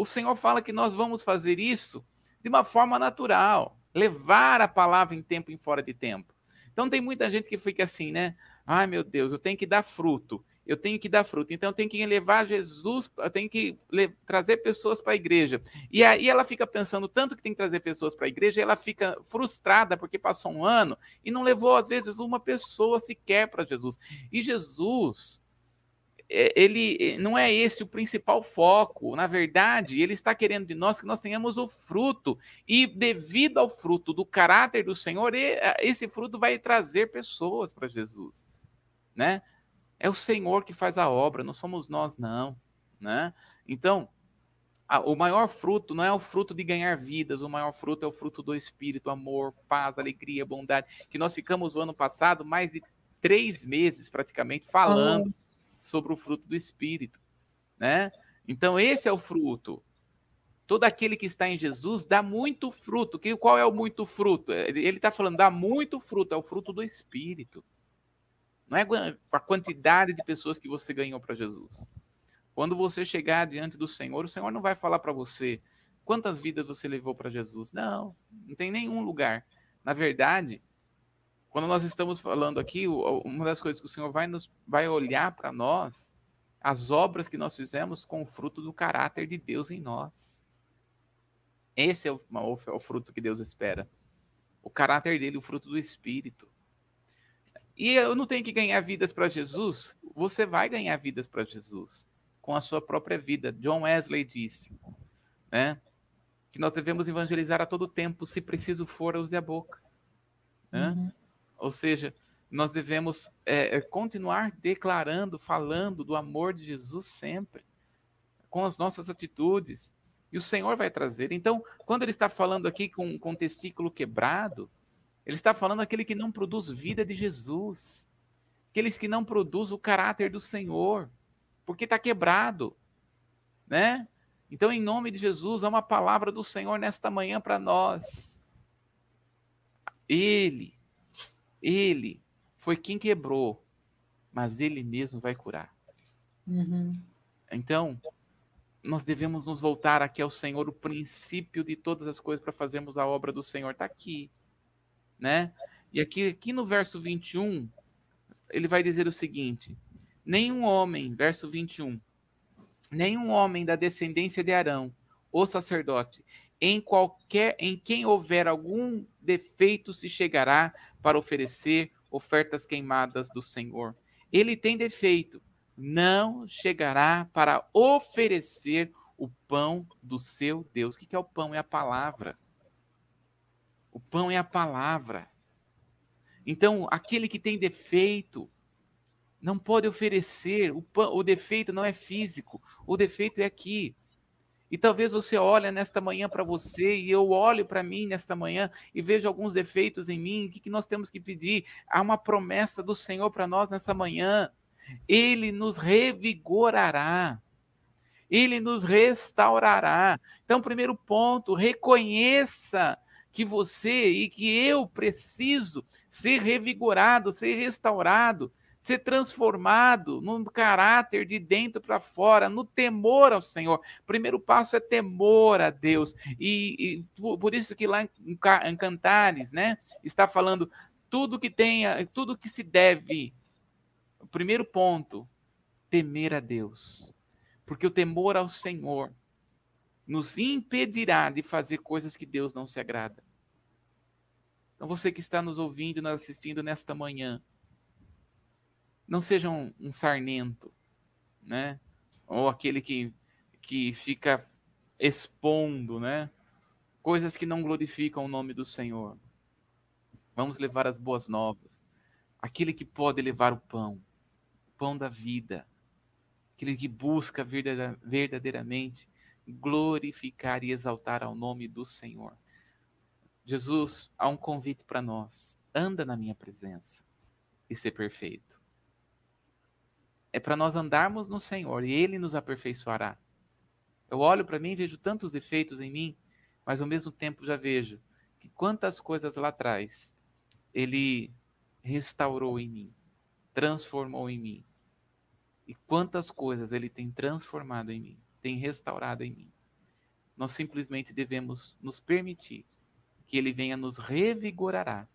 o Senhor fala que nós vamos fazer isso de uma forma natural, levar a palavra em tempo e fora de tempo. Então tem muita gente que fica assim, né? Ai meu Deus, eu tenho que dar fruto eu tenho que dar fruto. Então, eu tenho que levar Jesus, eu tenho que trazer pessoas para a igreja. E aí ela fica pensando tanto que tem que trazer pessoas para a igreja, e ela fica frustrada porque passou um ano e não levou, às vezes, uma pessoa sequer para Jesus. E Jesus, ele não é esse o principal foco. Na verdade, ele está querendo de nós que nós tenhamos o fruto. E devido ao fruto do caráter do Senhor, esse fruto vai trazer pessoas para Jesus, né? É o Senhor que faz a obra, não somos nós, não. Né? Então, a, o maior fruto não é o fruto de ganhar vidas, o maior fruto é o fruto do Espírito, amor, paz, alegria, bondade, que nós ficamos o ano passado mais de três meses praticamente falando sobre o fruto do Espírito. Né? Então, esse é o fruto. Todo aquele que está em Jesus dá muito fruto. Que, qual é o muito fruto? Ele está falando, dá muito fruto, é o fruto do Espírito. Não é a quantidade de pessoas que você ganhou para Jesus. Quando você chegar diante do Senhor, o Senhor não vai falar para você quantas vidas você levou para Jesus. Não, não tem nenhum lugar. Na verdade, quando nós estamos falando aqui, uma das coisas que o Senhor vai, nos, vai olhar para nós, as obras que nós fizemos com o fruto do caráter de Deus em nós. Esse é o, é o fruto que Deus espera. O caráter dele, o fruto do Espírito. E eu não tenho que ganhar vidas para Jesus. Você vai ganhar vidas para Jesus com a sua própria vida. John Wesley disse, né? Que nós devemos evangelizar a todo tempo, se preciso for, use a boca. Né? Uhum. Ou seja, nós devemos é, é, continuar declarando, falando do amor de Jesus sempre, com as nossas atitudes. E o Senhor vai trazer. Então, quando ele está falando aqui com, o testículo quebrado, ele está falando aquele que não produz vida de Jesus, aqueles que não produz o caráter do Senhor, porque está quebrado, né? Então, em nome de Jesus, há uma palavra do Senhor nesta manhã para nós. Ele, ele foi quem quebrou, mas ele mesmo vai curar. Uhum. Então, nós devemos nos voltar aqui ao Senhor, o princípio de todas as coisas para fazermos a obra do Senhor está aqui né? E aqui, aqui no verso 21, ele vai dizer o seguinte: nenhum homem, verso 21, nenhum homem da descendência de Arão, o sacerdote, em qualquer em quem houver algum defeito se chegará para oferecer ofertas queimadas do Senhor. Ele tem defeito, não chegará para oferecer o pão do seu Deus. O que é o pão? É a palavra. O pão é a palavra. Então, aquele que tem defeito não pode oferecer. O, pão, o defeito não é físico, o defeito é aqui. E talvez você olhe nesta manhã para você e eu olho para mim nesta manhã e vejo alguns defeitos em mim. O que, que nós temos que pedir? Há uma promessa do Senhor para nós nessa manhã. Ele nos revigorará. Ele nos restaurará. Então, primeiro ponto, reconheça que você e que eu preciso ser revigorado, ser restaurado, ser transformado no caráter de dentro para fora, no temor ao Senhor. O primeiro passo é temor a Deus. E, e por isso que lá em, em Cantares, né, está falando tudo que tenha, tudo que se deve. O primeiro ponto temer a Deus, porque o temor ao Senhor nos impedirá de fazer coisas que Deus não se agrada. Então, você que está nos ouvindo nos assistindo nesta manhã, não seja um, um sarnento, né? Ou aquele que, que fica expondo, né? Coisas que não glorificam o nome do Senhor. Vamos levar as boas novas. Aquele que pode levar o pão, o pão da vida. Aquele que busca verdadeiramente glorificar e exaltar ao nome do Senhor. Jesus, há um convite para nós. Anda na minha presença e ser perfeito. É para nós andarmos no Senhor e Ele nos aperfeiçoará. Eu olho para mim e vejo tantos defeitos em mim, mas ao mesmo tempo já vejo que quantas coisas lá atrás Ele restaurou em mim, transformou em mim. E quantas coisas Ele tem transformado em mim tem restaurado em mim. Nós simplesmente devemos nos permitir que Ele venha nos revigorará,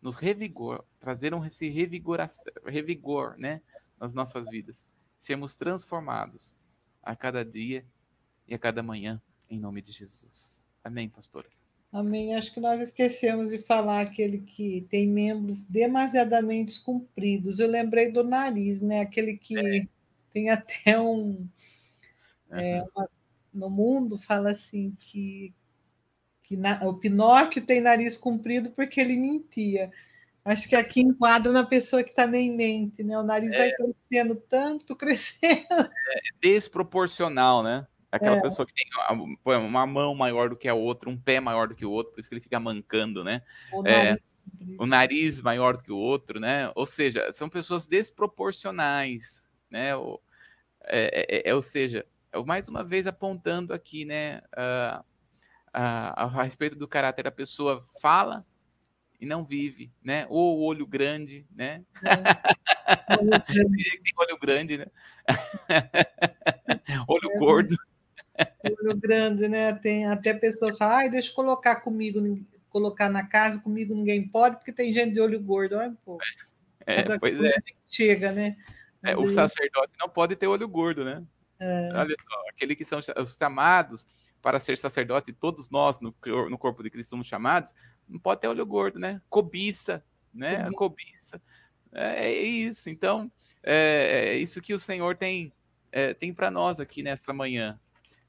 nos revigor, trazer um esse revigor, né, nas nossas vidas, sermos transformados a cada dia e a cada manhã, em nome de Jesus. Amém, pastor. Amém. Acho que nós esquecemos de falar aquele que tem membros demasiadamente compridos. Eu lembrei do nariz, né? Aquele que é. tem até um, é, uma, no mundo fala assim que, que na, o Pinóquio tem nariz comprido porque ele mentia. Acho que aqui enquadra na pessoa que também mente, né? O nariz é, vai crescendo tanto, crescendo. É desproporcional, né? Aquela é. pessoa que tem uma mão maior do que a outra, um pé maior do que o outro, por isso que ele fica mancando, né? O é, nariz, o nariz maior do que o outro, né? Ou seja, são pessoas desproporcionais, né? Ou, é, é, ou seja, mais uma vez apontando aqui, né, uh, a respeito do caráter, a pessoa fala e não vive, né? Ou o olho grande, né? É. olho grande, né? olho é, gordo. Olho grande, né? Tem até pessoas falam, ai, deixa eu colocar comigo, colocar na casa, comigo ninguém pode, porque tem gente de olho gordo. Olha um pouco. É, pois é. Chega, né? É, o sacerdote não pode ter olho gordo, né? É. Olha só, aquele que são os chamados para ser sacerdote, todos nós no, no corpo de Cristo somos chamados, não pode ter olho gordo, né? Cobiça, né? Cobiça. Cobiça. É, é, isso. Então, é, é, isso que o Senhor tem, é, tem para nós aqui nessa manhã.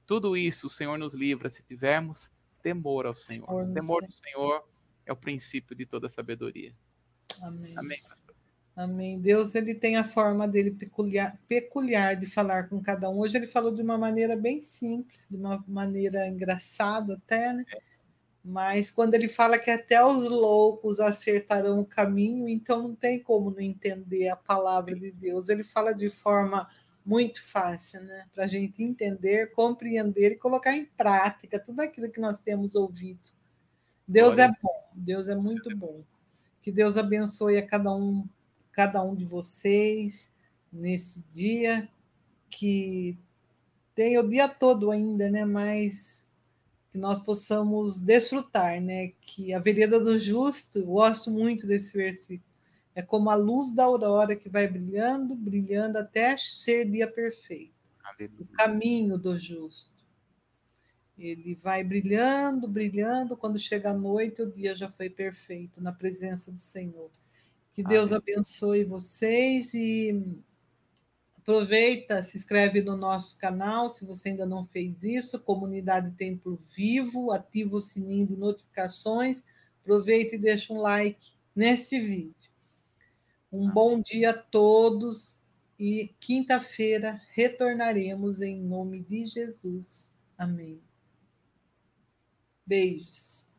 Tudo isso o Senhor nos livra se tivermos temor ao Senhor. O temor do Senhor é o princípio de toda sabedoria. Amém. Amém. Amém. Deus ele tem a forma dele peculiar, peculiar de falar com cada um. Hoje ele falou de uma maneira bem simples, de uma maneira engraçada até, né? Mas quando ele fala que até os loucos acertarão o caminho, então não tem como não entender a palavra de Deus. Ele fala de forma muito fácil, né? Para a gente entender, compreender e colocar em prática tudo aquilo que nós temos ouvido. Deus Glória. é bom, Deus é muito bom. Que Deus abençoe a cada um cada um de vocês nesse dia, que tem o dia todo ainda, né? Mas que nós possamos desfrutar, né? Que a vereda do justo, gosto muito desse versículo, é como a luz da aurora que vai brilhando, brilhando até ser dia perfeito. Aleluia. O caminho do justo. Ele vai brilhando, brilhando, quando chega a noite, o dia já foi perfeito na presença do Senhor. Que Deus Amém. abençoe vocês e aproveita, se inscreve no nosso canal, se você ainda não fez isso, Comunidade Templo Vivo, ativa o sininho de notificações, aproveita e deixa um like nesse vídeo. Um bom dia a todos e quinta-feira retornaremos em nome de Jesus. Amém. Beijos.